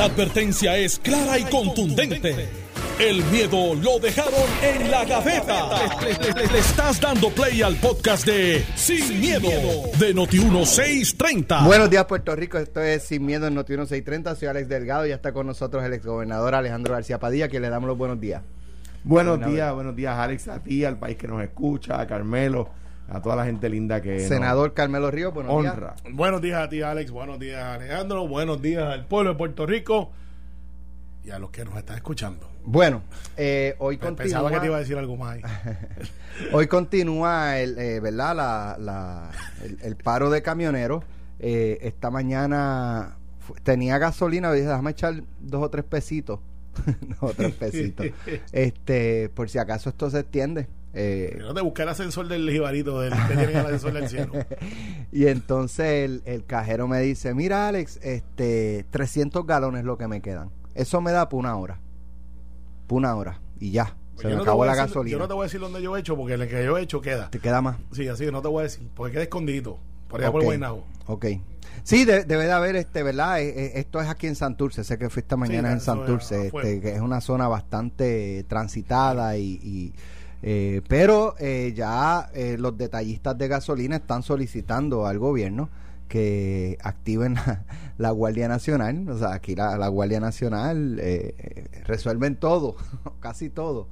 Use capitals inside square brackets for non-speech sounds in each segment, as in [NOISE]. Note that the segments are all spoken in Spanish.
La advertencia es clara y contundente. El miedo lo dejaron en la gaveta. Le, le- le- le estás dando play al podcast de Sin, miedo, de Noti1630. Buenos días, Puerto Rico. Esto es Sin Miedo en Noti 1630. Soy Alex Delgado y ya está con nosotros el exgobernador Alejandro García Padilla, que le damos los buenos días. Buenos días, buenos días Alex, a ti, al país que nos escucha, a Carmelo, a toda la gente linda que Senador Carmelo Río, nos buenos honra. Buenos días a ti, Alex. Buenos días, Alejandro. Buenos días al pueblo de Puerto Rico y a los que nos están escuchando. días. Bueno, eh, hoy continúa, Pensaba que te iba a decir algo más ahí. [LAUGHS] hoy continúa el, eh, ¿verdad? La, la- el, el paro de camioneros. Eh, esta mañana tenía gasolina dije, déjame echar dos o tres pesitos. [LAUGHS] dos o tres pesitos. [LAUGHS] este, por si acaso esto se extiende. Eh, No te busqué el ascensor del jibarito del que tiene el ascensor del cielo. [LAUGHS] Y entonces el, el cajero me dice, mira Alex, este 300 galones lo que me quedan. Eso me da por una hora. Por una hora. Y ya. Se me no acabó la decir- gasolina. Yo no te voy a decir dónde yo he hecho, porque el que yo he hecho queda. Te queda más. Sí, así que no te voy a decir, porque queda escondidito. Por allá Ok. por Guaynabo. Ok. Sí, de- debe de haber, este, ¿verdad? Eh, eh, esto es aquí en Santurce. Sé que fui esta mañana en eso es Santurce, este, que es una zona bastante transitada y... y, eh, pero eh, ya eh, los detallistas de gasolina están solicitando al gobierno que activen la, Guardia Nacional. O sea, aquí la, la Guardia Nacional eh, eh, resuelven todo, [LAUGHS] casi todo.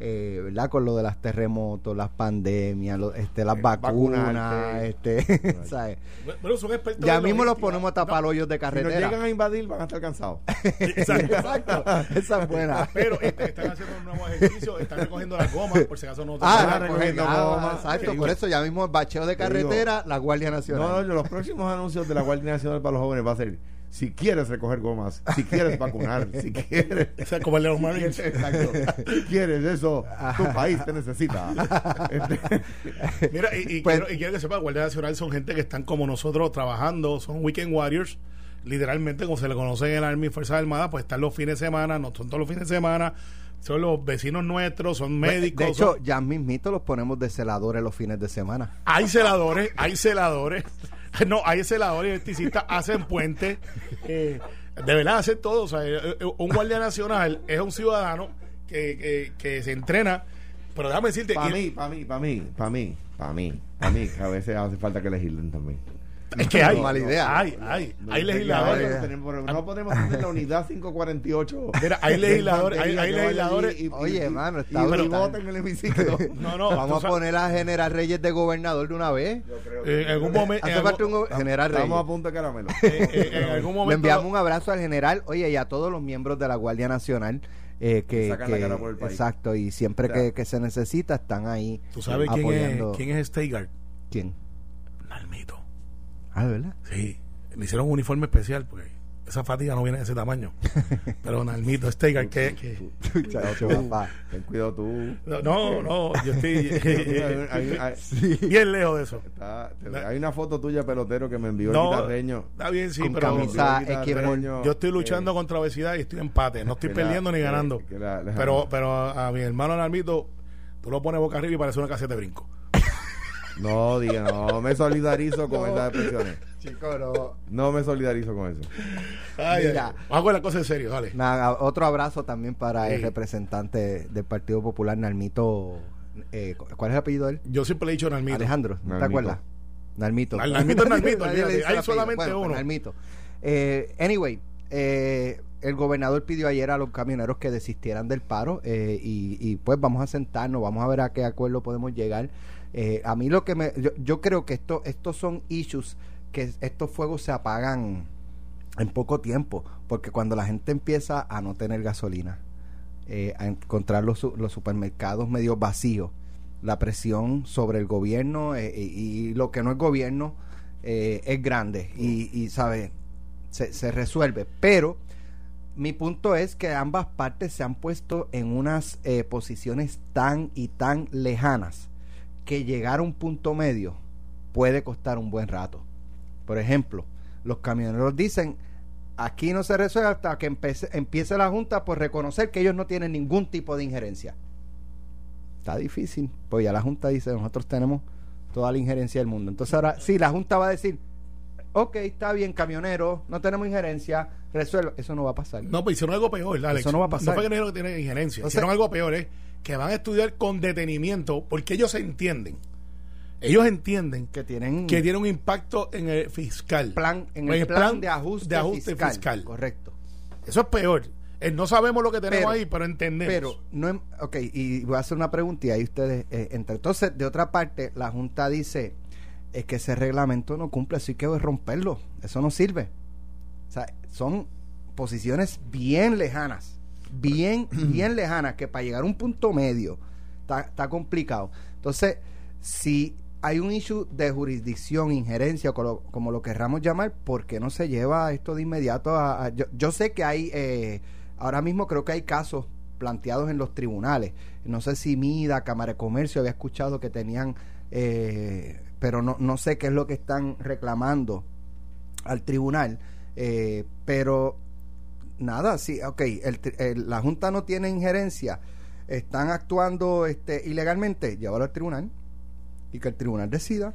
Eh, ¿verdad? Con lo de las terremotos, las pandemias, lo- este, las Eh, vacunas, vacunarte. este, [LAUGHS] ¿sabes? Bueno, son expertos Ya mismo los ponemos a tapar hoyos de Si nos carretera. llegan a invadir van a estar cansados. [LAUGHS] Exacto. Exacto, esa es buena. Pero este, están haciendo un nuevo ejercicio, están recogiendo las gomas, por si acaso no te Ah, Están recogiendo recogiendo goma, goma. exacto, por eso ya mismo el bacheo de digo- carretera, la Guardia Nacional. No, no, los próximos anuncios de la Guardia Nacional para los jóvenes va a ser si quieres recoger gomas, si quieres vacunar, si [LAUGHS] quieres O sea, como el de los Marines. exacto, si quieres eso, tu país te necesita. Este, [LAUGHS] Mira, y, y Pues- quiero, y quiero que sepa, Guardia Nacional son gente que están como nosotros trabajando, son weekend warriors, literalmente como se le conoce en el Army y Fuerzas Armadas, pues están los fines de semana, no son todos los fines de semana, son los vecinos nuestros, son médicos. de hecho, son- ya mismito los ponemos de celadores los fines de semana. hay celadores, hay celadores, [LAUGHS] no, hay celadores y electricistas, hacen puentes, eh, de verdad hacen todo. O sea, eh, eh, un guardia nacional es un ciudadano que, que, que se entrena, pero déjame decirte, para mí, para mí, para mí, para mí, para mí, para mí, que a veces hace falta que legislen también. Es que hay, No, mala idea. hay, hay, hay No, legisladores. no tenemos- No podemos tener la unidad 548. Mira, hay legisladores, hay, hay Que legisladores. y- y- Oye, y- mano, y- está y voten en el hemiciclo. [LAUGHS] No, no, Vamos a sabes, poner a General Reyes de gobernador de una vez. eh, en algún momento, en algún, un go- General Reyes. Estamos a punto de caramelo. eh, eh, en [LAUGHS] algún Le momento enviamos un abrazo al general, oye, y a todos los miembros de la Guardia Nacional. eh, que, Sacan la que- cara por el país. exacto y siempre O sea, que, que se necesita están ahí tú sabes quién apoyando. es, quién es Steigart, ¿Quién? Nalmito. Ah, ¿de verdad? Sí, le hicieron un uniforme especial porque esa fatiga no viene de ese tamaño. [LAUGHS] Pero Nalmito Steigart, que, [LAUGHS] papá. Ten cuidado tú. no, no, yo estoy [LAUGHS] Hay- hay- hay- bien lejos de eso. está- hay una foto tuya pelotero que me envió No, el guitarreño. está bien, sí, Con pero camisa yo estoy luchando eh, contra obesidad y estoy en empate. No estoy la- perdiendo ni ganando. que la- la- Pero, pero a, a mi hermano Nalmito, tú lo pones boca arriba y parece una caseta de brinco. No, diga, no me solidarizo con [LAUGHS] esas expresiones. Chico, no. No me solidarizo con eso. Ay, Mira. con la cosa en serio, dale. Nada, otro abrazo también para el representante del Partido Popular, Nalmito. eh, ¿Cuál es el apellido de él? Yo siempre le he dicho Nalmito. Alejandro, ¿no te acuerdas? Nalmito. Nal- Nalmito es Nalmito, [LAUGHS] Hay solamente Bueno, pues uno. Nalmito. Eh, anyway, eh, el gobernador pidió ayer a los camioneros que desistieran del paro eh, y, y, pues vamos a sentarnos, vamos a ver a qué acuerdo podemos llegar. Eh, a mí lo que me... Yo, yo creo que esto, estos son issues que estos fuegos se apagan en poco tiempo, porque cuando la gente empieza a no tener gasolina, eh, a encontrar los, los supermercados medio vacíos, la presión sobre el gobierno eh, y, y lo que no es gobierno es grande y, y sabe, se, se resuelve. Pero mi punto es que ambas partes se han puesto en unas eh, posiciones tan y tan lejanas que llegar a un punto medio puede costar un buen rato. Por ejemplo, los camioneros dicen, aquí no se resuelve hasta que empece- empiece la Junta por reconocer que ellos no tienen ningún tipo de injerencia. Está difícil, pues ya la Junta dice, nosotros tenemos toda la injerencia del mundo. Entonces ahora, sí, la Junta va a decir, ok, está bien, camionero, no tenemos injerencia, resuelve. Eso no va a pasar. No, pues hicieron algo peor, Alex. Eso no va a pasar. No fue que dijeron que tienen injerencia. Entonces- hicieron algo peor, es que van a estudiar con detenimiento porque ellos entienden. Ellos entienden Que tienen que tiene un impacto en el fiscal. plan, en el, plan, de ajuste, de ajuste fiscal. fiscal. Correcto. Eso es peor. Eh, no sabemos lo que tenemos Pero- ahí, pero entendemos. Pero, no, em- ok, y voy a hacer una pregunta y ahí ustedes eh, entran. Entonces, de otra parte, la Junta dice, es que ese reglamento no cumple, así que voy a romperlo. Eso no sirve. O sea, son posiciones bien lejanas, bien, [CLEARS THROAT] bien lejanas, que para llegar a un punto medio está, complicado. Entonces, si hay un issue de jurisdicción, injerencia, como lo, como lo querramos llamar, ¿por qué no se lleva esto de inmediato a... a- yo, yo sé que hay, eh, ahora mismo creo que hay casos planteados en los tribunales. No sé si MIDA, Cámara de Comercio, había escuchado que tenían, eh, pero no, no sé qué es lo que están reclamando al tribunal. eh, pero nada, sí, ok, el el- la Junta no tiene injerencia, están actuando este, ilegalmente, llévalo al tribunal y que el tribunal decida.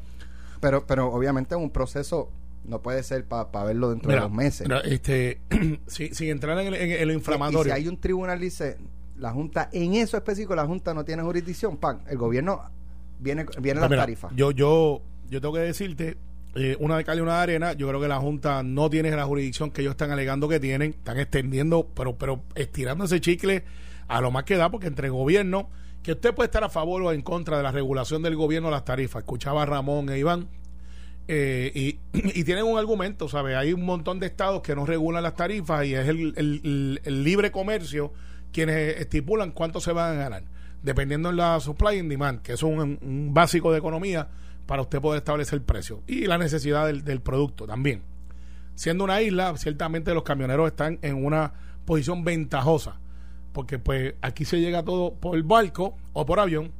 Pero, pero obviamente un proceso, no puede ser para verlo dentro Mira, de dos meses. mira, este, [CLEARS THROAT] sin, sin entrar en, el- en- en lo Y inflamatorio. si hay un tribunal dice, la Junta, en eso específico, la Junta no tiene jurisdicción, pan, el gobierno viene, viene Pues las tarifas. Yo, yo, yo tengo que decirte, eh, una de cal y una de arena, yo creo que la Junta no tiene la jurisdicción que ellos están alegando que tienen, están extendiendo, pero, pero estirando ese chicle a lo más que da, porque entre gobierno, que usted puede estar a favor o en contra de la regulación del gobierno de las tarifas. Escuchaba a Ramón e Iván. eh, y, [CLEARS THROAT] y tienen un argumento, ¿sabes? Hay un montón de estados que no regulan las tarifas y es el, el- el- el libre comercio quienes estipulan cuánto se van a ganar, dependiendo de la supply and demand, que es un, básico de economía para usted poder establecer el precio y la necesidad del, del producto también. Siendo una isla, ciertamente los camioneros están en una posición ventajosa, porque pues aquí se llega todo por barco o por avión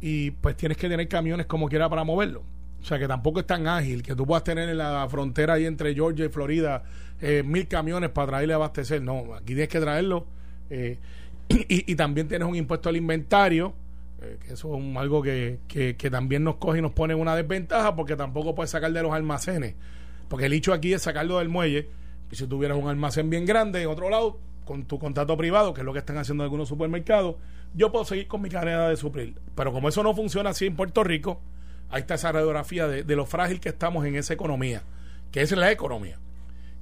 y pues tienes que tener camiones como quiera para moverlo. O sea que tampoco es tan ágil que tú puedas tener en la frontera ahí entre Georgia y Florida eh, mil camiones para traerle a abastecer. No, aquí tienes que traerlo. eh, [CLEARS THROAT] y, y también tienes un impuesto al inventario, eh, que eso es algo que, que, que también nos coge y nos pone una desventaja porque tampoco puedes sacar de los almacenes. Porque el hecho aquí es sacarlo del muelle. Y si tuvieras un almacén bien grande en otro lado, con tu contrato privado, que es lo que están haciendo algunos supermercados, yo puedo seguir con mi cadena de suplir. Pero como eso no funciona así en Puerto Rico, ahí está esa radiografía de, de lo frágil que estamos en esa economía, que es la economía.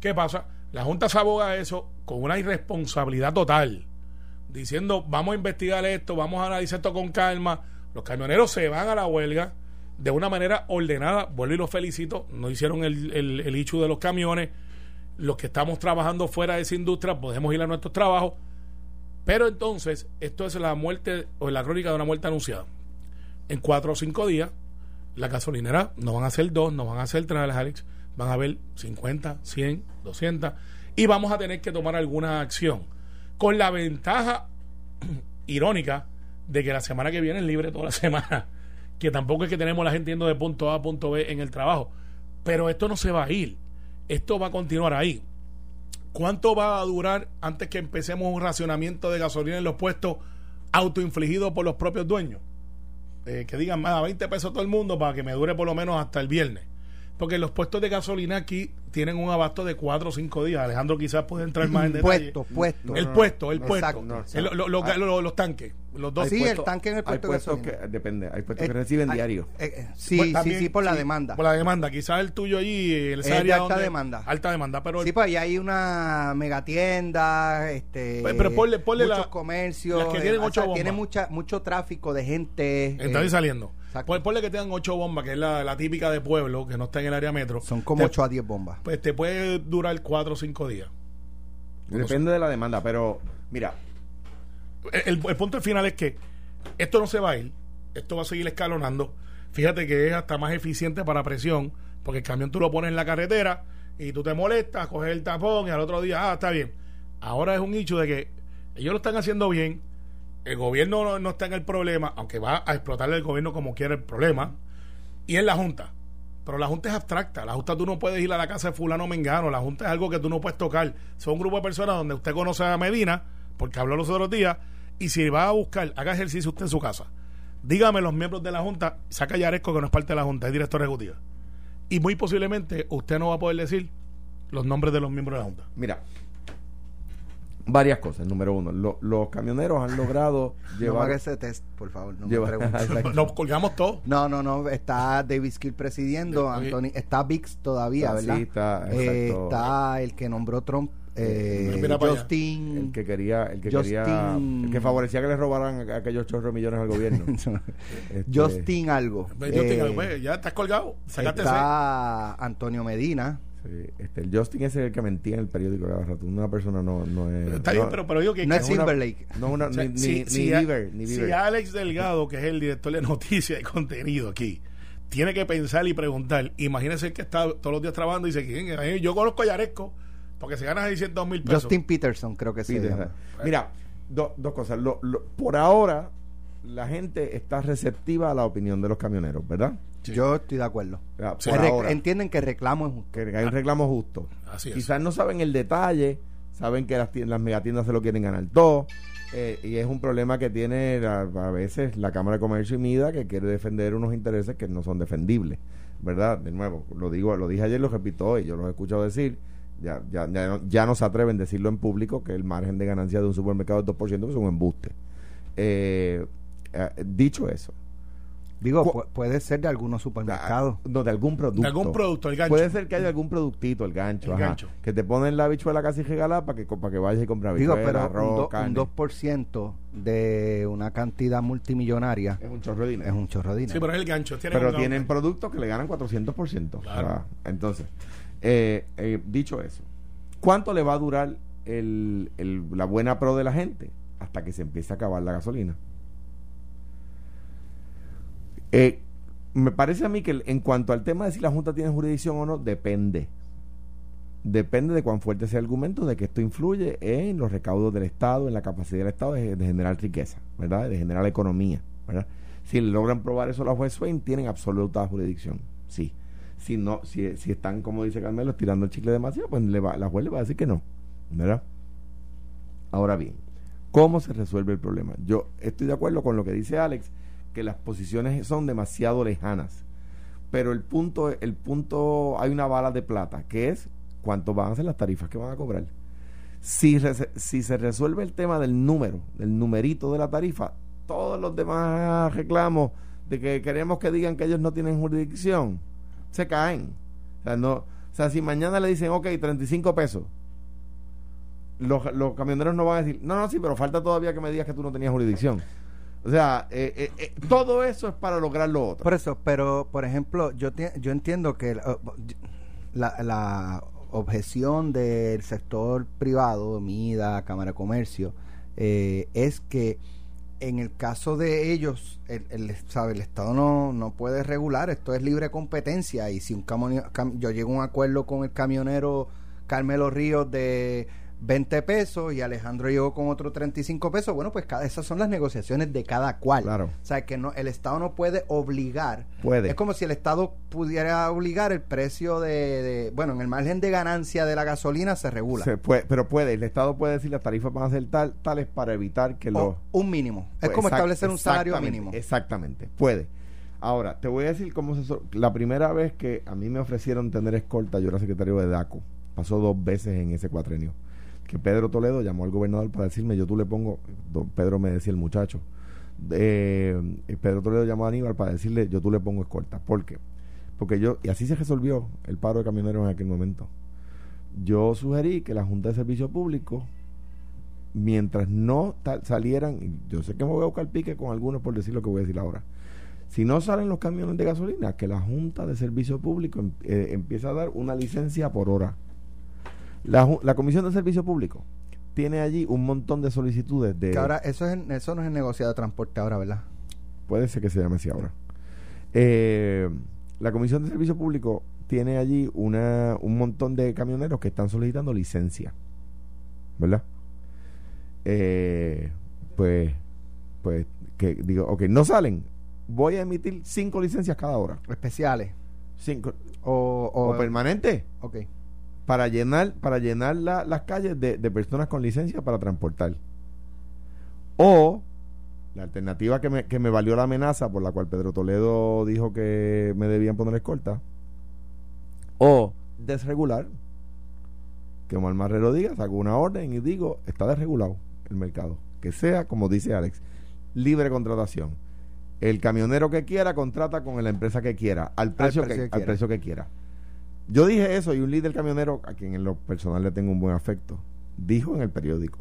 ¿Qué pasa? La Junta se aboga a eso con una irresponsabilidad total, diciendo vamos a investigar esto, vamos a analizar esto con calma. Los camioneros se van a la huelga de una manera ordenada, vuelvo y los felicito, no hicieron el, el, el issue de los camiones, los que estamos trabajando fuera de esa industria podemos ir a nuestros trabajos, pero entonces esto es la muerte o la crónica de una muerte anunciada. En cuatro o cinco días, la gasolinera no van a ser dos, no van a ser tres, Alex, van a haber 50, 100, 200 y vamos a tener que tomar alguna acción con la ventaja irónica de que la semana que viene es libre toda la semana, que tampoco es que tenemos la gente yendo de punto A a punto B en el trabajo, pero esto no se va a ir, esto va a continuar ahí. ¿Cuánto va a durar antes que empecemos un racionamiento de gasolina en los puestos autoinfligido por los propios dueños? Eh, que digan, más 20 pesos todo el mundo para que me dure por lo menos hasta el viernes. Porque los puestos de gasolina aquí tienen un abasto de 4 o 5 días. Alejandro quizás puede entrar más en detalle. Puesto, puesto. El puesto, el puesto. exacto. no, El- lo- lo- hay- lo- los tanques, los dos Sí, puestos. el tanque en el Hay puesto de puestos que, gasolina. depende, hay puestos que Eh, reciben hay- diario. eh, eh, sí, Pues sí, también, sí, por la sí, demanda. Por la demanda. Quizás el tuyo allí, el Es de área alta donde- demanda. Alta demanda, pero el- Sí, pues ahí hay una megatienda, este, Pues, pero ponle- ponle muchos la- comercios, las que tienen eh, o ocho sea, tiene mucha, mucho tráfico de gente. Entra eh, y saliendo. Exacto. Pon- Ponle que tengan ocho bombas, que es la, la típica de pueblo, que no está en el área metro. son como Te- 8 a 10 bombas. Pues te puede durar cuatro o cinco días. Depende de la demanda, pero mira, el, el punto final es que esto no se va a ir, esto va a seguir escalonando. Fíjate que es hasta más eficiente para presión, porque el camión tú lo pones en la carretera y tú te molestas, coges el tapón y al otro día, ah, está bien. Ahora es un hecho de que ellos lo están haciendo bien, el gobierno no, no está en el problema, aunque va a explotarle el gobierno como quiera el problema, y es la Junta. Pero la Junta es abstracta. La Junta tú no puedes ir a la casa de fulano mengano. La Junta es algo que tú no puedes tocar. Son un grupo de personas donde usted conoce a Medina, porque habló los otros días, y si va a buscar, haga ejercicio usted en su casa. Dígame los miembros de la Junta, saca Yaresco que no es parte de la Junta, es director ejecutivo. y muy posiblemente usted no va a poder decir los nombres de los miembros de la Junta. Mira, varias cosas. Número uno, lo- los camioneros han logrado [LAUGHS] No me llevar. haga ese test, por favor. No me llevar- pregunte. [LAUGHS] Exacto. Nos colgamos todos. No, no, no. Está David Skill presidiendo. Sí, Anthony, está Vix todavía, Ah, sí, ¿verdad? está, Eh, está el que nombró Trump, eh, Mira allá. Justin. el que quería, el que Justin- quería, el que favorecía que le robaran a- aquellos chorros millones al gobierno. [LAUGHS] Este, Justin algo. Pues, digo, Eh, ya estás colgado. Sacaste ese. está Antonio Medina. Sí, este, el Justin ese es el que mentía en el periódico cada rato. Una persona no, no es. Está no- bien, pero, pero digo que No que es Timberlake. No es una, [LAUGHS] O sea, ni, ni, si, ni si a- Bieber, ni si Bieber. Alex Delgado, que es el director de noticias y contenido aquí, tiene que pensar y preguntar, imagínese el que está todos los días trabajando y dice, "¿Quién es? yo conozco a Yaresco, porque se gana 600 mil pesos. Justin Peterson, creo que llama. Mira, do- dos cosas. Lo- lo- por ahora, la gente está receptiva a la opinión de los camioneros, ¿verdad? Sí. Yo estoy de acuerdo. Ah, por ahora. Entienden que el reclamo es justo. que hay un reclamo justo. Así es. Quizás no saben el detalle, saben que las, las megatiendas se lo quieren ganar todo. eh, y es un problema que tiene la- a veces la Cámara de Comercio y MIDA que quiere defender unos intereses que no son defendibles, ¿verdad? De nuevo, lo digo, lo dije ayer, lo repito hoy, yo lo he escuchado decir, ya, ya, ya, no, ya no se atreven a decirlo en público que el margen de ganancia de un supermercado es 2%, que es un embuste. Eh, eh, dicho eso, Digo, Cu- puede ser de algunos supermercados. no, de algún producto. De algún producto, el gancho. Puede ser que haya algún productito, el gancho, El ajá, gancho. que te ponen la bichuela casi regalada para que, para que vayas y compres Digo, habichuela, pero un, arroz, do- un carne. 2% de una cantidad multimillonaria es un chorro de dinero. es un chorro de Sí, dinero. pero es el gancho. Tiene pero un- tienen productos que le ganan 400%. Claro. O sea, entonces, eh, eh, dicho eso, ¿cuánto le va a durar el, el- la buena pro de la gente? Hasta que se empiece a acabar la gasolina. Eh, me parece a mí que en cuanto al tema de si la Junta tiene jurisdicción o no, depende. Depende de cuán fuerte sea el argumento de que esto influye en los recaudos del Estado, en la capacidad del Estado de, generar riqueza, ¿verdad? De generar economía, ¿verdad? Si logran probar eso la juez Swain, tienen absoluta jurisdicción, sí. Si no, si, están, como dice Carmelo, estirando el chicle demasiado, pues le va- la juez le va a decir que no, ¿verdad? Ahora bien, ¿cómo se resuelve el problema? Yo estoy de acuerdo con lo que dice Alex, que las posiciones son demasiado lejanas. Pero el punto, el punto, hay una bala de plata, que es cuánto van a ser las tarifas que van a cobrar. Si, si se resuelve el tema del número, del numerito de la tarifa, todos los demás reclamos de que queremos que digan que ellos no tienen jurisdicción, se caen. O sea, no, o sea si mañana le dicen, ok, 35 pesos, los, los camioneros no van a decir, no, no, sí, pero falta todavía que me digas que tú no tenías jurisdicción. O sea, eh, eh, eh, todo eso es para lograr lo otro. Por eso, pero por ejemplo, yo yo entiendo que la, la, objeción del sector privado, MIDA, Cámara de Comercio, eh, es que en el caso de ellos, el, el, sabe, el Estado no, no puede regular, esto es libre competencia y si un camionero, yo llego a un acuerdo con el camionero Carmelo Ríos de 20 pesos y Alejandro llegó con otro 35 pesos, bueno, pues cada, esas son las negociaciones de cada cual. Claro. O sea, que no, el Estado no puede obligar. Puede. Es como si el Estado pudiera obligar el precio de, de- bueno, en el margen de ganancia de la gasolina se regula. Se puede, pero puede, el Estado puede decir las tarifas van a ser tal, tales para evitar que los... un mínimo. Es Pues, como exact- establecer un salario mínimo. Exactamente, puede. Ahora, te voy a decir cómo se... La primera vez que a mí me ofrecieron tener escolta, yo era secretario de DACO, pasó dos veces en ese cuatrenio, Pedro Toledo llamó al gobernador para decirme, yo tú le pongo, don Pedro me decía el muchacho, eh, Pedro Toledo llamó a Aníbal para decirle, yo tú le pongo escolta. ¿Por qué? Porque yo, y así se resolvió el paro de camioneros en aquel momento. Yo sugerí que la Junta de Servicio Público mientras no salieran, yo sé que me voy a buscar pique con algunos por decir lo que voy a decir ahora. Si no salen los camiones de gasolina, que la Junta de Servicio Público em- eh, empieza a dar una licencia por hora. La, la Comisión de Servicio Público tiene allí un montón de solicitudes de... Que ahora, eso, es, eso no es el negociado de transporte ahora, ¿verdad? Puede ser que se llame así ahora. Eh, la Comisión de Servicio Público tiene allí una, un montón de camioneros que están solicitando licencia. ¿Verdad? Eh, pues, pues, que digo, ok, no salen. Voy a emitir cinco licencias cada hora. Especiales. Cinco. O, o, O, permanente. ok. Para llenar, para llenar la- las calles de, de personas con licencia para transportar. O la alternativa que me, que me valió la amenaza por la cual Pedro Toledo dijo que me debían poner escolta O desregular. Que Omar Marrero diga, saco una orden y digo, está desregulado el mercado. Que sea, como dice Alex, libre contratación. El camionero que quiera contrata con la empresa que quiera, al precio, precio que, que al quiera. precio que quiera. Yo dije eso y un líder camionero, a quien en lo personal le tengo un buen afecto, dijo en el periódico,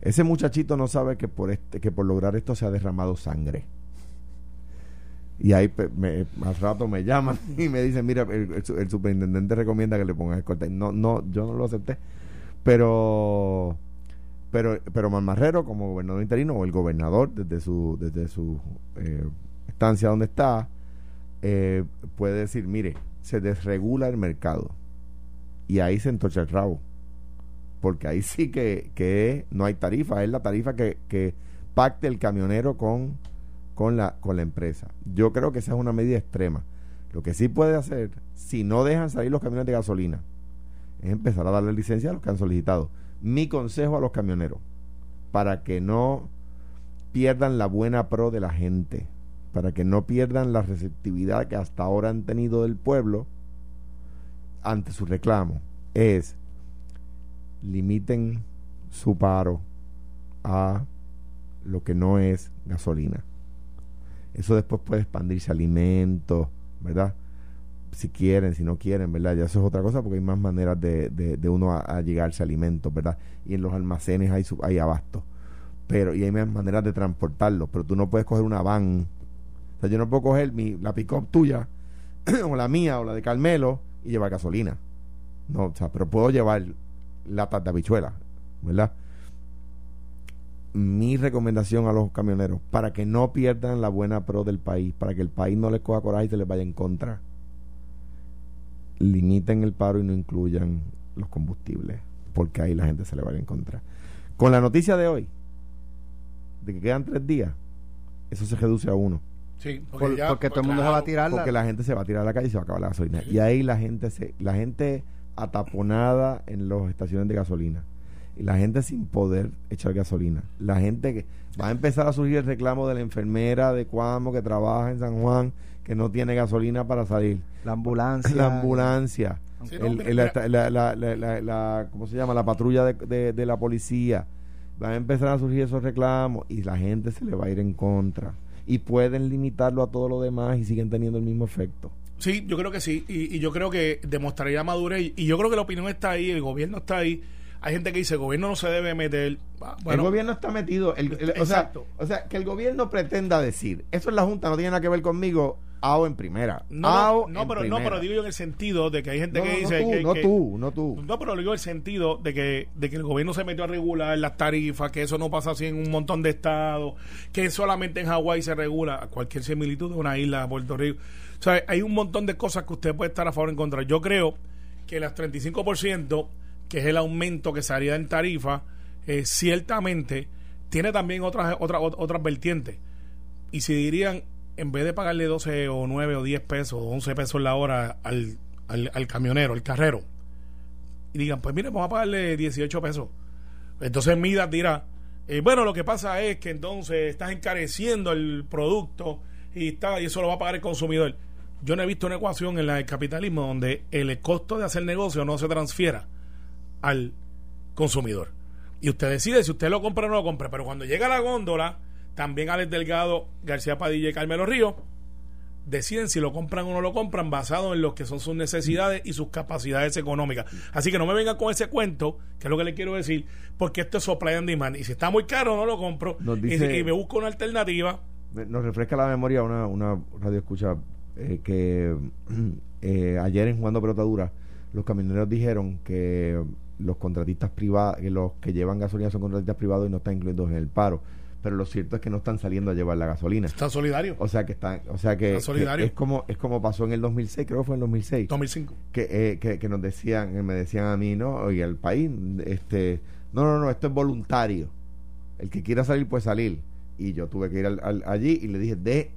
ese muchachito no sabe que por, este, que por lograr esto se ha derramado sangre. Y ahí me- al rato me llaman [LAUGHS] y me dicen, mira, el, el su- el superintendente recomienda que le pongas el corte. No, no, yo no lo acepté. Pero, pero, pero Marmarrero, como gobernador interino, o el gobernador desde su, desde su eh, estancia donde está, eh, puede decir, mire, se desregula el mercado. Y ahí se entocha el rabo. Porque ahí sí que, que no hay tarifa, es la tarifa que, que pacte el camionero con, con, la, con la empresa. Yo creo que esa es una medida extrema. Lo que sí puede hacer, si no dejan salir los camiones de gasolina, es empezar a darle licencia a los que han solicitado. Mi consejo a los camioneros, para que no pierdan la buena pro de la gente, para que no pierdan la receptividad que hasta ahora han tenido del pueblo ante su reclamo, es limiten su paro a lo que no es gasolina. Eso después puede expandirse a alimentos, ¿verdad? Si quieren, si no quieren, ¿verdad? Ya eso es otra cosa porque hay más maneras de, de, uno a, a llegarse a alimentos, ¿verdad? Y en los almacenes hay, hay abasto. Pero, y hay más maneras de transportarlo. Pero tú no puedes coger una van. O sea, yo no puedo coger mi, la pick-up tuya, [CLEARS THROAT] o la mía, o la de Carmelo, y llevar gasolina. No, o sea, pero puedo llevar latas de habichuela, ¿verdad? Mi recomendación a los camioneros, para que no pierdan la buena pro del país, para que el país no les coja coraje y se les vaya en contra, limiten el paro y no incluyan los combustibles, porque ahí la gente se le va a ir en contra. Con la noticia de hoy, de que quedan tres días, eso se reduce a uno. Sí, Por- ya, porque todo el mundo se va a tirar Porque la gente se va a tirar a la calle y se va a acabar la gasolina. Y ahí la gente se, la gente ataponada en las estaciones de gasolina. Y la gente sin poder echar gasolina. La gente que va a empezar a surgir el reclamo de la enfermera de Cuamo que trabaja en San Juan, que no tiene gasolina para salir. La ambulancia. La ambulancia. Sí, no, el- mira, el- la, mira. la- la- la- la- la- ¿cómo se llama? La patrulla de, de- de la policía. Van a empezar a surgir esos reclamos y la gente se le va a ir en contra. Y pueden limitarlo a todo lo demás y siguen teniendo el mismo efecto. Sí, yo creo que sí. Y, y yo creo que demostraría madurez. Y yo creo que la opinión está ahí, el gobierno está ahí. Hay gente que dice, el gobierno no se debe meter. Ah, Bueno, el gobierno está metido. el- el- o, sea, Exacto. o sea, que el gobierno pretenda decir, eso es la Junta, no tiene nada que ver conmigo, AO en primera. no, AO no, no, en pero, no, pero digo yo en el sentido de que hay gente No, que no, dice tú, que, no que- tú, no tú. No, pero digo el sentido de que, de que el gobierno se metió a regular las tarifas, que eso no pasa así en un montón de estados, que solamente en Hawái se regula cualquier similitud de una isla de Puerto Rico. O sea, hay un montón de cosas que usted puede estar a favor o en contra. Yo creo que las 35%, que es el aumento que se haría en tarifa, eh, ciertamente tiene también otras, otras, otras vertientes. Y si dirían, en vez de pagarle 12 o 9 o 10 pesos o 11 pesos la hora al, al, al camionero, al carrero, y digan, pues mire, vamos a pagarle 18 pesos. Entonces Midas dirá, eh, bueno, lo que pasa es que entonces estás encareciendo el producto y, está, y eso lo va a pagar el consumidor. Yo no he visto una ecuación en la del capitalismo donde el costo de hacer negocio no se transfiera al consumidor. Y usted decide si usted lo compra o no lo compra. Pero cuando llega la góndola, también Alex Delgado, García Padilla y Carmelo Río deciden si lo compran o no lo compran basado en lo que son sus necesidades y sus capacidades económicas. Así que no me vengan con ese cuento, que es lo que le quiero decir, porque esto es supply and demand. Y si está muy caro, no lo compro. Y- me busco una alternativa. Nos refresca la memoria una, una radio escucha eh, que [CLEARS THROAT] eh, ayer en Jugando Pelota Dura los camioneros dijeron que los contratistas privados, que los que llevan gasolina son contratistas privados y no están incluidos en el paro. Pero lo cierto es que no están saliendo a llevar la gasolina. Está solidario. O sea que están, o sea que, Están solidarios. que es como es como pasó en el 2006, creo que fue en el 2006 2005. que, eh, que, que nos decían, me decían a mí, ¿no? Y al país, este, no, no, no, esto es voluntario. El que quiera salir, puede salir. Y yo tuve que ir al- al- allí y le dije, de,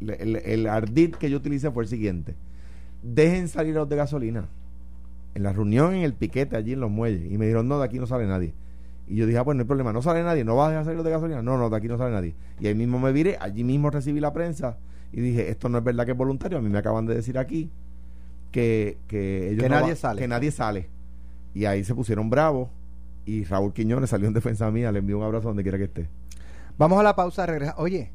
el, el ardid que yo utilicé fue el siguiente. Dejen salir los de gasolina. En la reunión, en el piquete, allí en los muelles. Y me dijeron, no, de aquí no sale nadie. Y yo dije, ah, pues no hay problema, no sale nadie, no vas a dejar salir los de gasolina. No, no, de aquí no sale nadie. Y ahí mismo me viré, allí mismo recibí la prensa y dije, esto no es verdad que es voluntario. A mí me acaban de decir aquí que, que ellos Que no nadie va- sale. Que nadie sale. Y ahí se pusieron bravos. Y Raúl Quiñones salió en defensa mía. Le envío un abrazo donde quiera que esté. Vamos a la pausa, regresa. Oye,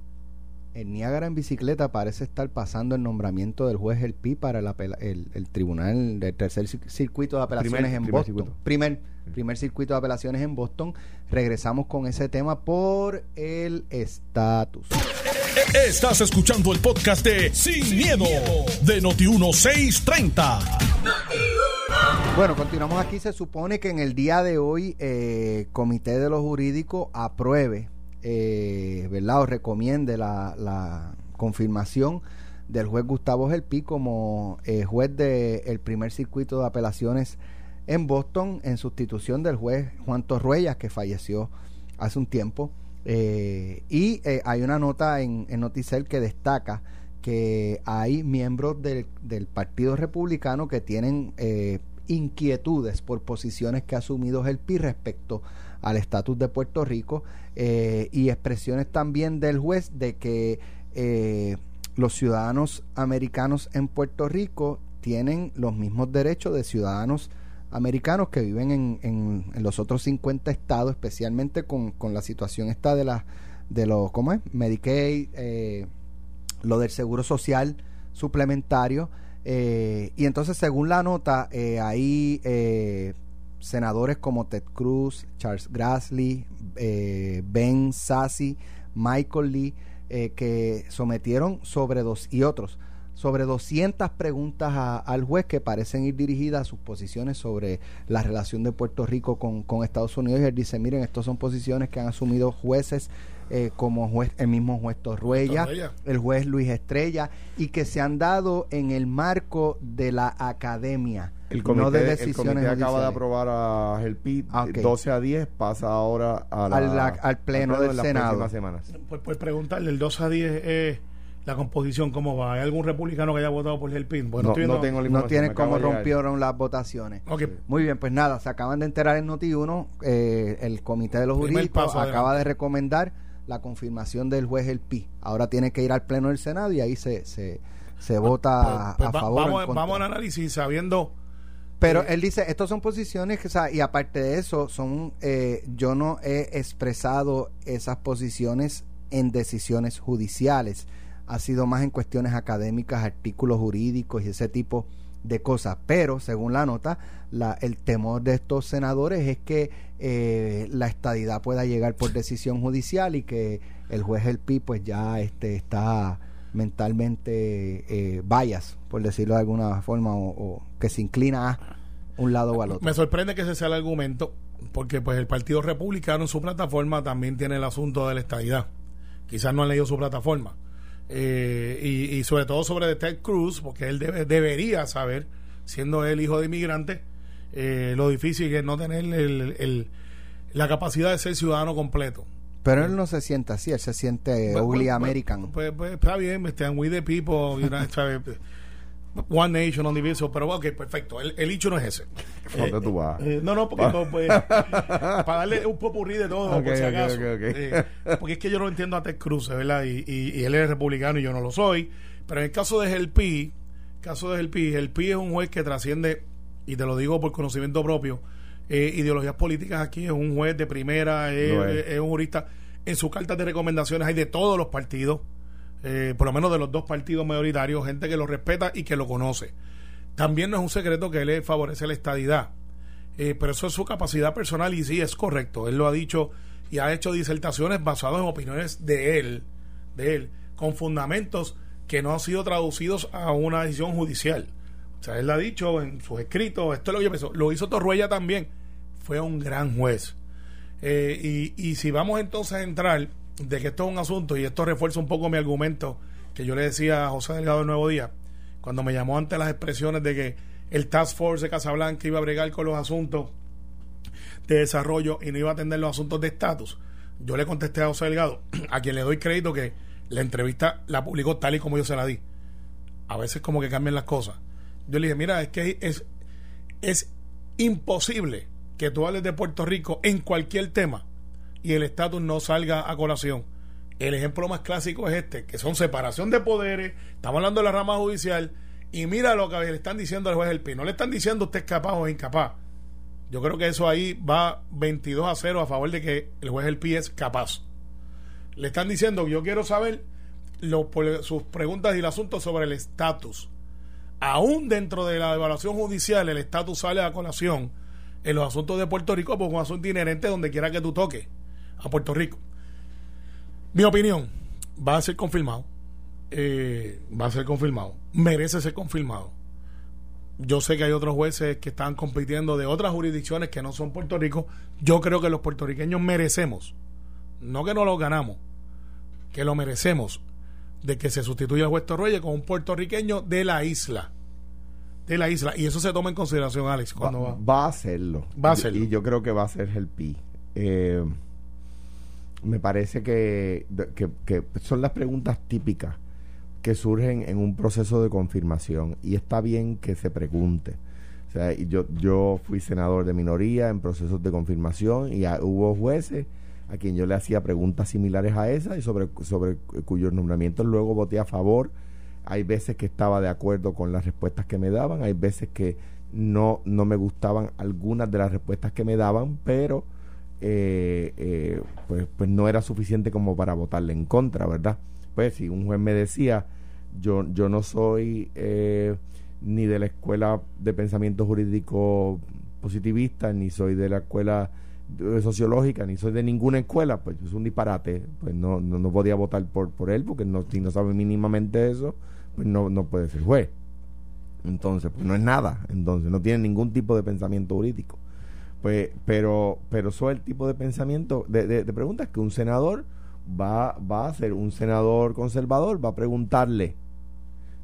en Niágara en bicicleta parece estar pasando el nombramiento del juez El Pi para el, apela- el, el tribunal del tercer cir- circuito de apelaciones Primer- en primer Boston. circuito. Primer, primer circuito de apelaciones en Boston. Regresamos con ese tema por el estatus. Estás escuchando el podcast de Sin, miedo, de Noti1630. Bueno, continuamos aquí. Se supone que en el día de hoy, eh, Comité de los Jurídicos apruebe, eh, recomiende la, confirmación del juez Gustavo Gelpi como eh, juez del primer circuito de apelaciones en Boston en sustitución del juez Juan Torruellas que falleció hace un tiempo. Eh, y eh, hay una nota en, en Noticel que destaca que hay miembros del, del Partido Republicano que tienen eh, inquietudes por posiciones que ha asumido el PI respecto al estatus de Puerto Rico eh, y expresiones también del juez de que eh, los ciudadanos americanos en Puerto Rico tienen los mismos derechos de ciudadanos americanos que viven en, en, en los otros 50 estados, especialmente con, con la situación esta de la de los, ¿cómo es? Medicaid, eh, lo del seguro social suplementario. eh, y entonces, según la nota, eh, eh, senadores como Ted Cruz, Charles Grassley, eh, Ben Sassy, Michael Lee, eh, que sometieron sobre dos y otros sobre 200 preguntas a- al juez que parecen ir dirigidas a sus posiciones sobre la relación de Puerto Rico con, con Estados Unidos. Y él dice, miren, estos son posiciones que han asumido jueces eh, como juez, el mismo juez Torruella, Torruella. el juez Luis Estrella, y que se han dado en el marco de la academia, El comité, no de el decisiones comité acaba de aprobar a Gelpi Ah, ok. 12 a 10, pasa ahora a la- Al la- al pleno del en las Senado. próximas semanas. Pues, pues preguntarle, el 2 a 10 es la composición, ¿cómo va? ¿Hay algún republicano que haya votado por el PIN? Bueno, no, no tengo No tienen cómo de rompieron las votaciones. Ok, Muy bien, pues nada, se acaban de enterar en Noti1, eh, el Comité de los Jurídicos acaba de recomendar la confirmación del juez El Pi. Ahora tiene que ir al Pleno del Senado y ahí se, se, se vota Pues, a pues, favor o en vamos, vamos al análisis sabiendo Pero él dice, estos son posiciones que, o sea, y aparte de eso, son, eh, yo no he expresado esas posiciones en decisiones judiciales. Ha sido más en cuestiones académicas, artículos jurídicos y ese tipo de cosas. Pero, según la nota, la, el temor de estos senadores es que eh, la estadidad pueda llegar por decisión judicial y que el juez El Pi, pues ya este, está mentalmente eh, por decirlo de alguna forma, o, o que se inclina a un lado o al otro. Me sorprende que ese sea el argumento, porque pues el Partido Republicano en su plataforma también tiene el asunto de la estadidad. Quizás no han leído su plataforma. Eh, y, y sobre todo sobre Ted Cruz, porque él debe- debería saber, siendo él hijo de inmigrante, eh, lo difícil que es no tener el- el- la capacidad de ser ciudadano completo. Pero él no se siente así, él se siente Pues, ugly pues, American. Pues, pues, está bien, and we the people, you know. [LAUGHS] One nation, on divisible, pero ok, perfecto. El, el hecho no es ese. [LAUGHS] ¿Dónde tú vas? Eh, no, no, porque no, pues, [LAUGHS] para darle un popurrí de todo, por si acaso. Eh, porque es que yo no entiendo a Ted Cruz, ¿verdad? Y, y, y él es republicano y yo no lo soy. Pero en el caso de Gelpi, caso de Gelpi, Gelpi es un juez que trasciende, y te lo digo por conocimiento propio, eh, ideologías políticas aquí, es un juez de primera, es. es un jurista. En sus cartas de recomendaciones hay de todos los partidos, eh, por lo menos de los dos partidos mayoritarios, gente que lo respeta y que lo conoce. También no es un secreto que él favorece la estadidad. Eh, pero eso es su capacidad personal y sí es correcto. Él lo ha dicho y ha hecho disertaciones basadas en opiniones de él, de él, con fundamentos que no han sido traducidos a una decisión judicial. O sea, él lo ha dicho en sus escritos, esto es lo que yo pienso. Lo hizo Torruella también. Fue un gran juez. Eh, y, y si vamos entonces a entrar de que esto es un asunto, y esto refuerza un poco mi argumento que yo le decía a José Delgado del Nuevo Día, cuando me llamó ante las expresiones de que el Task Force de Casablanca iba a bregar con los asuntos de desarrollo y no iba a atender los asuntos de estatus. Yo le contesté a José Delgado, [CLEARS THROAT] a quien le doy crédito que la entrevista la publicó tal y como yo se la di. A veces como que cambian las cosas. Yo le dije, mira, es que es, es imposible que tú hables de Puerto Rico en cualquier tema y el estatus no salga a colación. El ejemplo más clásico es este, que son separación de poderes, estamos hablando de la rama judicial y mira lo que le están diciendo al juez El Pi. No le están diciendo usted es capaz o incapaz. Yo creo que eso ahí va 22 a 0 a favor de que el juez El Pi es capaz. Le están diciendo, yo quiero saber sus preguntas y el asunto sobre el estatus. Aún dentro de la evaluación judicial, el estatus sale a colación en los asuntos de Puerto Rico, porque es un asunto inherente donde quiera que tú toques a Puerto Rico. Mi opinión, va a ser confirmado. Eh, va a ser confirmado. Merece ser confirmado. Yo sé que hay otros jueces que están compitiendo de otras jurisdicciones que no son Puerto Rico. Yo creo que los puertorriqueños merecemos, no que no lo ganamos, que lo merecemos, de que se sustituya al juez Torroye con un puertorriqueño de la isla. De la isla. Y eso se toma en consideración, Alex, cuando va, va. a hacerlo. Va a hacerlo. Y yo creo que va a ser el PI. Eh, me parece que, que, son las preguntas típicas que surgen en un proceso de confirmación y está bien que se pregunte. O sea, yo, yo fui senador de minoría en procesos de confirmación y hubo jueces a quien yo le hacía preguntas similares a esas y sobre, sobre cuyos nombramientos luego voté a favor. Hay veces que estaba de acuerdo con las respuestas que me daban, hay veces que no, no me gustaban algunas de las respuestas que me daban, pero eh, eh, pues, pues no era suficiente como para votarle en contra, ¿verdad? Pues si un juez me decía, yo, yo no soy eh, ni de la escuela de pensamiento jurídico positivista, ni soy de la escuela sociológica, ni soy de ninguna escuela, pues es un disparate, pues no, no, podía votar por, por él, porque no, si no sabe mínimamente eso, pues no, no puede ser juez. Entonces, pues no es nada, entonces no tiene ningún tipo de pensamiento jurídico. Pues, pero, pero eso es el tipo de pensamiento, de, de, preguntas que un senador va, va a hacer, un senador conservador va a preguntarle,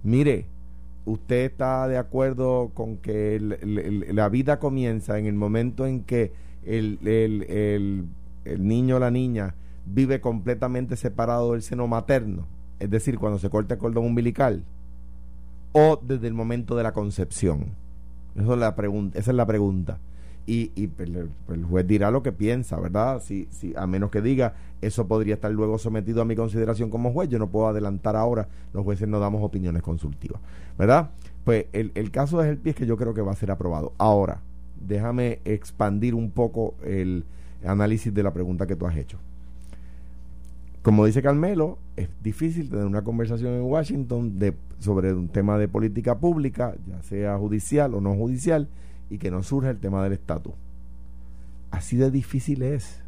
mire, ¿usted está de acuerdo con que la vida comienza en el momento en que el, el, el niño o la niña vive completamente separado del seno materno? Es decir, cuando se corta el cordón umbilical, o desde el momento de la concepción. Eso es la pregunta, esa es la pregunta y, y pues, pues, el, juez dirá lo que piensa, ¿verdad? Si, si, a menos que diga, eso podría estar luego sometido a mi consideración como juez, yo no puedo adelantar ahora, los jueces no damos opiniones consultivas, ¿verdad? Pues el, el caso es el pie que yo creo que va a ser aprobado. Ahora, déjame expandir un poco el análisis de la pregunta que tú has hecho. Como dice Carmelo, es difícil tener una conversación en Washington de, sobre un tema de política pública, ya sea judicial o no judicial, y que no surja el tema del estatus. Así de difícil es.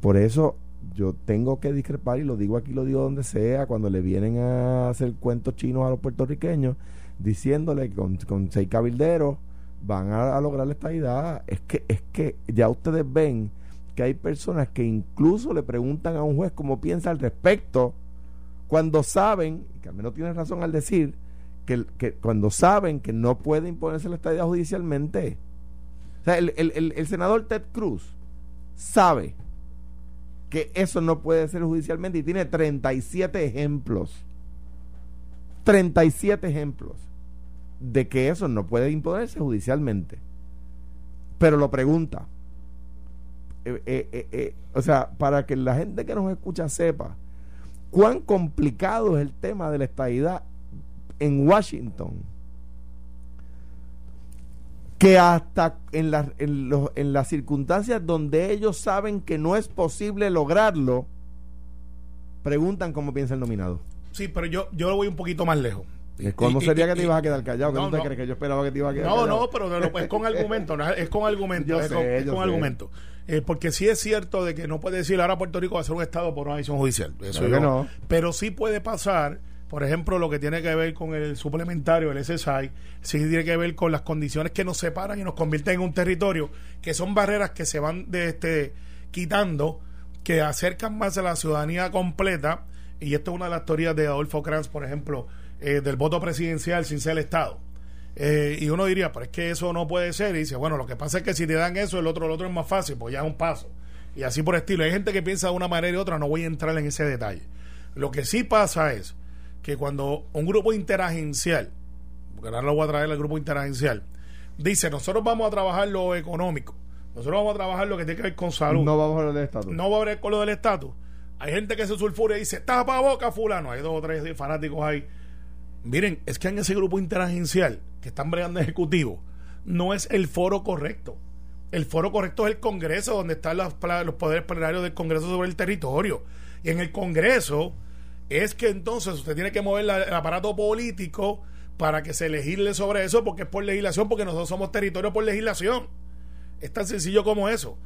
Por eso yo tengo que discrepar y lo digo aquí, lo digo donde sea, cuando le vienen a hacer cuentos chinos a los puertorriqueños, diciéndole que con, con seis cabilderos van a, lograr esta idea. Es que, es que ya ustedes ven que hay personas que incluso le preguntan a un juez cómo piensa al respecto, cuando saben, que al menos tienen razón al decir, que, cuando saben que no puede imponerse la estadía judicialmente. El, senador Ted Cruz sabe que eso no puede ser judicialmente y tiene 37 ejemplos. 37 ejemplos de que eso no puede imponerse judicialmente. Pero lo pregunta. Eh, eh, eh, o sea, para que la gente que nos escucha sepa cuán complicado es el tema de la estadidad en Washington que hasta en, en, las circunstancias donde ellos saben que no es posible lograrlo, preguntan cómo piensa el nominado. Sí, pero yo, yo lo voy un poquito más lejos. ¿Cómo sería que te ibas a quedar callado? no, te crees que yo esperaba que te ibas a quedar no, callado? No, pero [LAUGHS] es con argumento, es con argumento, es con, argumento. Eh, porque sí es cierto de que no puede decir ahora Puerto Rico va a ser un estado por una decisión judicial. Eso no. Pero sí puede pasar por ejemplo, lo que tiene que ver con el suplementario, el SSI, sí tiene que ver con las condiciones que nos separan y nos convierten en un territorio, que son barreras que se van de este, quitando, que acercan más a la ciudadanía completa, y esto es una de las teorías de Adolfo Kranz, por ejemplo, eh, del voto presidencial sin ser el Estado. Eh, y uno diría, pero es que eso no puede ser, y dice, bueno, lo que pasa es que si te dan eso, el otro, el otro es más fácil, pues ya es un paso. Y así por estilo. Hay gente que piensa de una manera y otra, no voy a entrar en ese detalle. Lo que sí pasa es que cuando un grupo interagencial, porque ahora lo voy a traer al grupo interagencial, dice, nosotros vamos a trabajar lo económico, nosotros vamos a trabajar lo que tiene que ver con salud. No vamos a hablar del estatus. No va a ver con lo del estatus. Hay gente que se sulfura y dice, tapa boca fulano. Hay dos o tres fanáticos ahí. miren, es que en ese grupo interagencial que están bregando ejecutivo, no es el foro correcto. El foro correcto es el Congreso, donde están los, los poderes plenarios del Congreso sobre el territorio. Y en el Congreso es que entonces usted tiene que mover el aparato político para que se legisle sobre eso, porque es por legislación, porque nosotros somos territorio por legislación. Es tan sencillo como eso.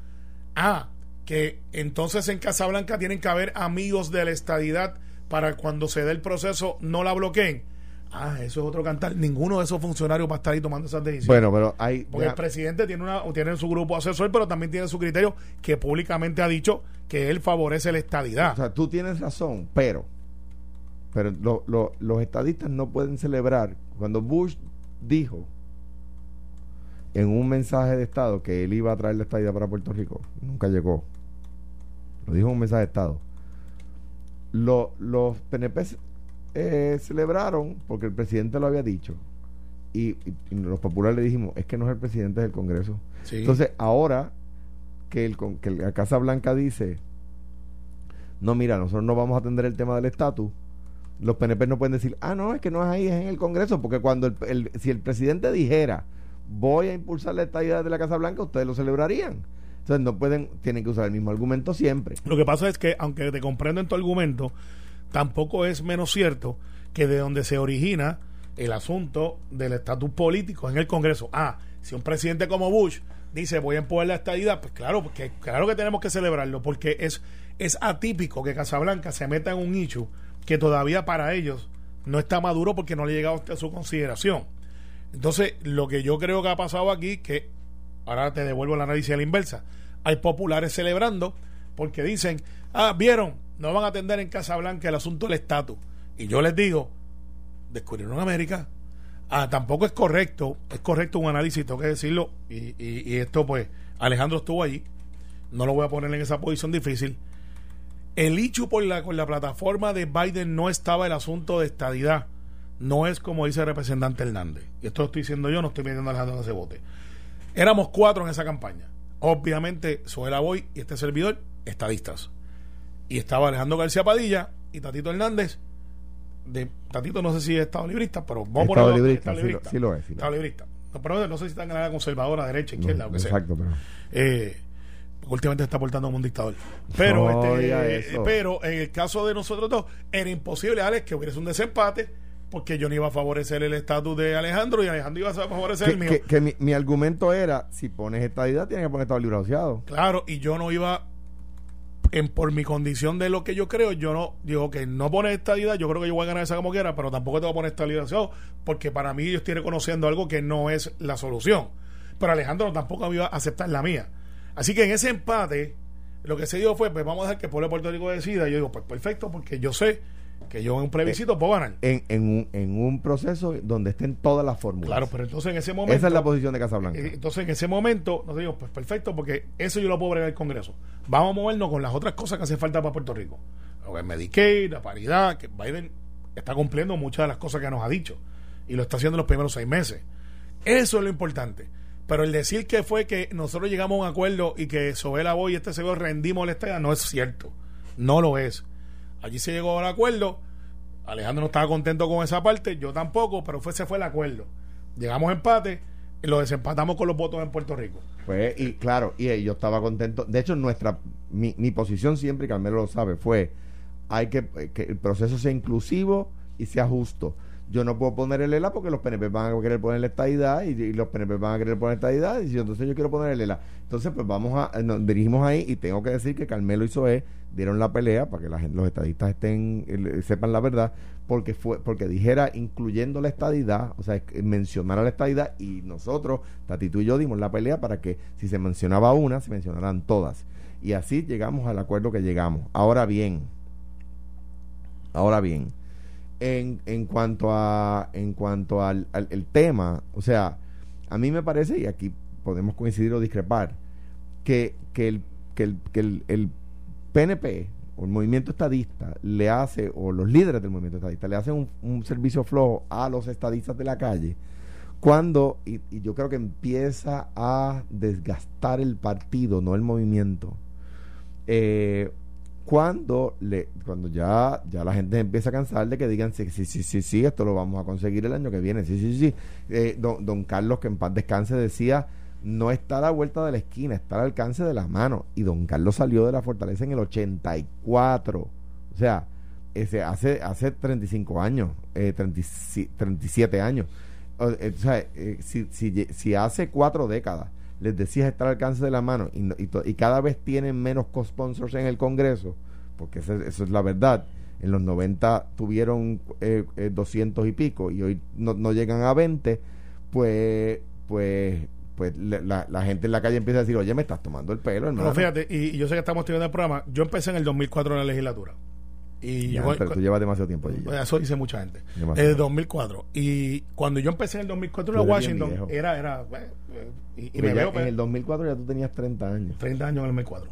Ah, que entonces en Casablanca tienen que haber amigos de la estadidad para cuando se dé el proceso no la bloqueen. Ah, eso es otro cantar. Ninguno de esos funcionarios va a estar ahí tomando esas decisiones. Bueno, pero hay. Porque el presidente tiene, una, tiene su grupo asesor, pero también tiene su criterio que públicamente ha dicho que él favorece la estadidad. O sea, tú tienes razón, pero. Pero los estadistas no pueden celebrar. Cuando Bush dijo en un mensaje de Estado que él iba a traer la estadidad para Puerto Rico, nunca llegó. Lo dijo en un mensaje de Estado. los PNP eh, celebraron porque el presidente lo había dicho. Y, los populares le dijimos, es que no es el presidente del Congreso. Entonces, ahora que, el, que la Casa Blanca dice, no, mira, nosotros no vamos a atender el tema del estatus, los PNP no pueden decir, ah, no, es que no es ahí, es en el Congreso, porque cuando el, si el presidente dijera, voy a impulsar la estadía de la Casa Blanca, ustedes lo celebrarían. Entonces no pueden, tienen que usar el mismo argumento siempre. Lo que pasa es que, aunque te comprendo en tu argumento, tampoco es menos cierto que de donde se origina el asunto del estatus político en el Congreso. Ah, si un presidente como Bush dice voy a empujar la estadidad, pues claro, porque claro que tenemos que celebrarlo, porque es, es atípico que Casablanca se meta en un nicho que todavía para ellos no está maduro porque no le ha llegado a su consideración. Entonces, lo que yo creo que ha pasado aquí, que ahora te devuelvo la análisis a la inversa, hay populares celebrando porque dicen, ah, vieron, no van a atender en Casa Blanca el asunto del estatus. Y yo les digo, descubrieron América. Ah, tampoco es correcto, es correcto un análisis, tengo que decirlo, y, y, esto pues, Alejandro estuvo allí, no lo voy a poner en esa posición difícil. El hecho por la, con la plataforma de Biden no estaba el asunto de estadidad. No es como dice el representante Hernández. Y esto lo estoy diciendo yo, no estoy pidiendo a Alejandro en ese bote. Éramos cuatro en esa campaña. Obviamente, Soela Boy y este servidor, estadistas y estaba Alejandro García Padilla y Tatito Hernández. De, Tatito no sé si es Estado librista, pero vamos ponerlo librista, librista. Sí, lo, es. estado librista. No, pero no sé si está en la conservadora, derecha, izquierda, o que exacto, Pero... Eh, últimamente está portando como un dictador. Pero, este, pero en el caso de nosotros dos, era imposible, Alex, que hubiese un desempate porque yo no iba a favorecer el estatus de Alejandro y Alejandro iba a favorecer el mío. Que, mi, mi, argumento era, si pones estadidad, tienes que poner Estado Libre Asociado. Claro, y yo no iba en, por mi condición de lo que yo creo, yo no digo que no pone estabilidad, yo creo que yo voy a ganar esa como quiera, pero tampoco te voy a poner estabilidad, porque para mí yo estoy reconociendo algo que no es la solución. Pero Alejandro tampoco iba a aceptar la mía. Así que en ese empate, lo que se dio fue, pues vamos a dejar que el pueblo de Puerto Rico decida. Y yo digo, pues perfecto, porque yo sé que yo en un plebiscito puedo ganar. En, en, un, en un proceso donde estén todas las fórmulas. Claro, pero entonces en ese momento. Esa es la posición de Casablanca. Eh, entonces en ese momento, nos digo, pues perfecto, porque eso yo lo puedo bregar el Congreso. Vamos a movernos con las otras cosas que hace falta para Puerto Rico. El Medicaid, la paridad, que Biden está cumpliendo muchas de las cosas que nos ha dicho. Y lo está haciendo en los primeros seis meses. Eso es lo importante. Pero el decir que fue que nosotros llegamos a un acuerdo y que Sobela Boy y este señor rendimos la estrella, no es cierto. No lo es. Allí se llegó al acuerdo Alejandro no estaba contento con esa parte, yo tampoco, pero fue, ese fue el acuerdo. Llegamos a empate y lo desempatamos con los votos en Puerto Rico. Pues, y claro, y yo estaba contento. De hecho, nuestra mi, mi posición siempre, y Carmelo lo sabe, fue hay que que el proceso sea inclusivo y sea justo yo no puedo poner el ELA porque los PNP van a querer poner la estadidad y, los PNP van a querer poner estadidad y entonces yo quiero poner el ELA. Entonces, pues vamos a, eh, nos dirigimos ahí y tengo que decir que Carmelo y Zoé dieron la pelea para que la los estadistas estén, eh, sepan la verdad, porque fue, porque dijera incluyendo la estadidad, o sea, mencionara la estadidad y nosotros, Tatito y yo dimos la pelea para que si se mencionaba una, se mencionaran todas. Y así llegamos al acuerdo que llegamos. Ahora bien, ahora bien, en, en cuanto a en cuanto al, el tema, o sea, a mí me parece, y aquí podemos coincidir o discrepar, que, que, el, que, el, que el, PNP o el movimiento estadista le hace, o los líderes del movimiento estadista, le hacen un, servicio flojo a los estadistas de la calle, cuando, y, y, yo creo que empieza a desgastar el partido, no el movimiento, eh, cuando le cuando ya ya la gente empieza a cansar de que digan sí sí sí sí, sí esto lo vamos a conseguir el año que viene sí sí sí eh, don, don Carlos que en paz descanse decía no está a la vuelta de la esquina está al alcance de las manos y don Carlos salió de la fortaleza en el 84 o sea ese hace hace 35 años eh, 37 años. O, eh, o sea, eh, si, si, si hace cuatro décadas les decías estar al alcance de la mano y, y, cada vez tienen menos co-sponsors en el Congreso, porque eso, es- la verdad. En los 90 tuvieron eh, eh, 200 y pico y hoy no, llegan a 20, pues pues pues la, gente en la calle empieza a decir, oye, me estás tomando el pelo, hermano. Pero fíjate, y, y yo sé que estamos teniendo el programa. Yo empecé en el 2004 en la legislatura. Y Ya, yo, pero tú llevas demasiado tiempo allí. Pues Eso dice mucha gente. En el 2004. Y cuando yo empecé en el 2004 Tú en Washington, era, era, eh, eh, y, y me ya veo en pues, el 2004 ya tú tenías 30 años. 30 años en el 2004.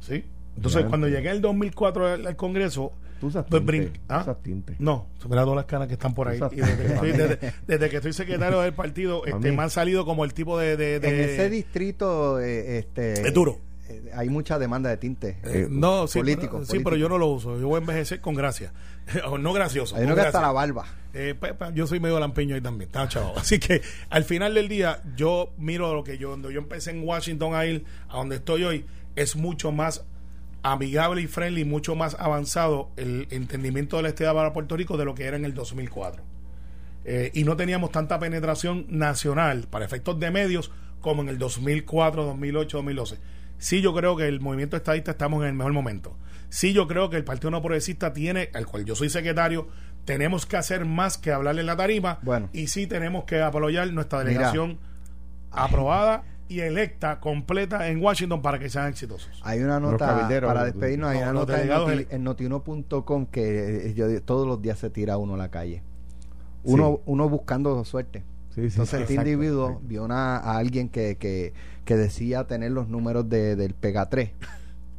¿Sí? Entonces, Ya, cuando llegué en el 2004 al, al Congreso, Tú usas pues tinte. brin- ¿Ah? Usas tinte. no, se me todas las canas que están por ahí. Y desde, que estoy, desde- desde que estoy secretario del partido, [LAUGHS] este, me han salido como el tipo de... de, de- En ese distrito eh, este, Es duro. Eh, hay mucha demanda de tinte. Eh, no, sí, político, pero, sí, pero yo no lo uso. Yo voy a envejecer con gracia. [LAUGHS] O no gracioso. Hay que hasta la barba. Eh, yo soy medio lampeño ahí también, está chavo. [LAUGHS] Así que al final del día, yo miro lo que yo, donde yo empecé en Washington a ir a donde estoy hoy, es mucho más amigable y friendly, mucho más avanzado el entendimiento del Estado para Puerto Rico de lo que era en el 2004. Eh, y no teníamos tanta penetración nacional para efectos de medios como en el 2004, 2008, 2012. Sí, yo creo que el movimiento estadista estamos en el mejor momento. Sí, yo creo que el Partido No Progresista tiene, al cual yo soy secretario, tenemos que hacer más que hablarle en la tarima. Bueno. Y sí tenemos que apoyar nuestra Mira. delegación aprobada y electa completa en Washington para que sean exitosos. Hay una nota para despedirnos, hay no, una nota noti, en notiuno.com que eh, yo, todos los días se tira uno a la calle. Uno, uno buscando suerte. Sí, sí, Entonces este individuo exacto. vio una, a alguien que, que, que decía tener los números de, del Pega 3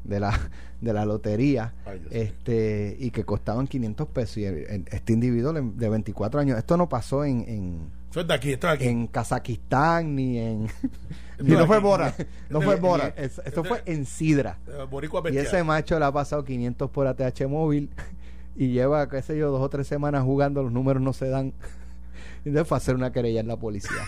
de la, de la lotería Ay, este y que costaban 500 pesos y el- el- este individuo de 24 años esto no pasó en, en, Esto aquí, esto aquí. en Kazajistán ni en [LAUGHS] Y no fue. Bora. [LAUGHS] No fue Bora. Es- esto fue en Sidra Eh, y ese macho le ha pasado 500 por ATH móvil [LAUGHS] y lleva, qué sé yo, dos o tres semanas jugando, los números no se dan. Y entonces fue a hacer una querella en la policía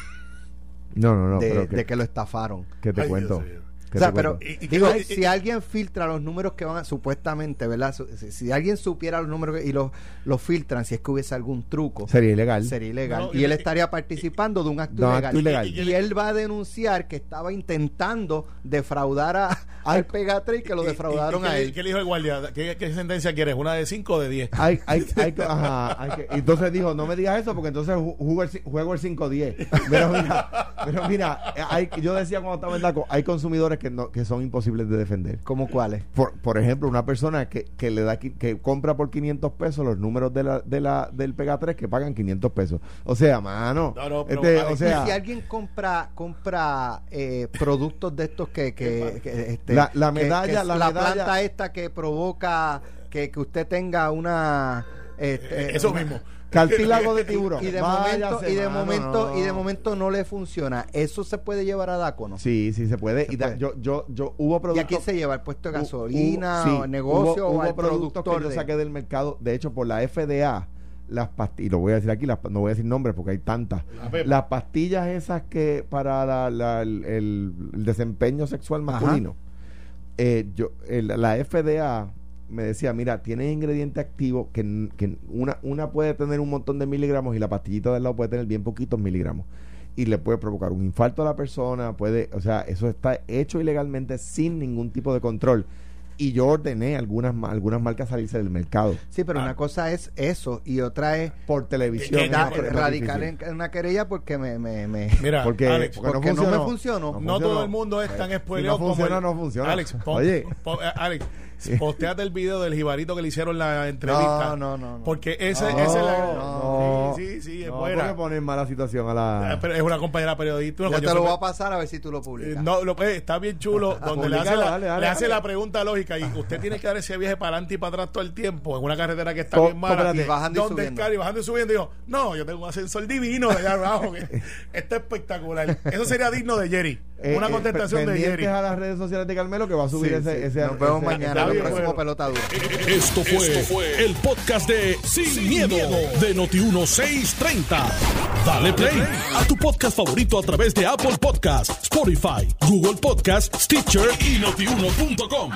No, no, no. de, pero que, de que lo estafaron. que te Ay, cuento. Dios. O sea, pero cuento. Y- y- digo, y- y- si alguien filtra los números que van a, supuestamente, ¿verdad? Si, si alguien supiera los números y los, los filtran, si es que hubiese algún truco, Sería ilegal. sería ilegal. No, y y- él y- estaría participando de un acto un ilegal. acto ilegal. Y, y él va a denunciar que estaba intentando defraudar a, al Pegatrix que lo Y- defraudaron y- y- a ¿qué le- él. ¿Qué le dijo el guardia? ¿Qué, qué sentencia quieres? ¿Una de 5 o de 10? Hay, hay, [LAUGHS] hay, ajá, hay que- entonces dijo, no me digas eso porque entonces ju- juego el, juego el 5-10. Pero mira, pero mira hay, yo decía cuando estaba en DACO, hay consumidores que, no, que son imposibles de defender. ¿Cómo cuáles? Por, por ejemplo, una persona que, que le da que compra por 500 pesos los números de la, de la, del Pega 3 que pagan 500 pesos. O sea, mano. No, no, pero, este, o sea, si alguien compra compra eh, productos de estos que, que, que, este, La- medalla- que la la medalla- planta esta que provoca que, que usted tenga una este, Eh, eso una- mismo. Cartílago de tiburón. y de Váyase, momento y de mano, momento no. y de momento no le funciona eso se puede llevar a DACO no Sí, sí se puede. Se y da- puede. yo, yo, yo hubo y productos. aquí se lleva el puesto de gasolina hu- o negocio hubo, o al hubo productos productor que yo saqué del mercado. De hecho, por la FDA, las pastillas, y lo voy a decir aquí, las, no voy a decir nombres porque hay tantas. La. Las pastillas esas que para la- la- el, desempeño sexual masculino, eh, yo, el- la FDA me decía, mira, tiene ingrediente activo que, que una, una puede tener un montón de miligramos y la pastillita del lado puede tener bien poquitos miligramos. Y le puede provocar un infarto a la persona, puede, o sea, eso está hecho ilegalmente sin ningún tipo de control. Y yo ordené algunas, ma- algunas marcas salirse del mercado sí pero Ah. una cosa es eso y otra es por televisión. ¿Qué- es qué- da- más- es más radical difícil. en, una querella porque me, me, me- Mira, Porque, Alex, porque porque no me funcionó. no funcionó. todo el mundo es tan Si spoileado no funciona, como el- no funciona. Alex, pon- Oye. pon- eh, Alex, posteate el video del jibarito que le hicieron la entrevista. No, no, no, no. Porque ese, No, ese es la. no. sí, sí, sí, es No, buena. poner mala situación a la... Eh, pero es una compañera periodista. yo coño, te lo voy a pasar a ver si tú lo Eh, publicas No, lo, eh, está bien chulo, [LAUGHS] donde le hace, la, dale, dale, le hace dale. la pregunta lógica y usted tiene que dar ese viaje para adelante y para atrás todo el tiempo en una carretera que está Co- bien mala. espérate. Y bajando y donde es subiendo. caro y bajando y subiendo. Y dijo, no, yo tengo un ascensor divino de allá abajo. que [LAUGHS] está espectacular. Eso sería digno de Jerry. Eh, Una eh, contestación de pendientes Jerry. a las redes sociales de Carmelo que va a subir Sí, ese, sí. ese- Nos vemos ese- mañana el próximo bueno. pelota dura. Esto fue, el podcast de Sin, miedo, de Noti1630. Dale play a tu podcast favorito a través de Apple Podcasts, Spotify, Google Podcasts, Stitcher y notiuno.com.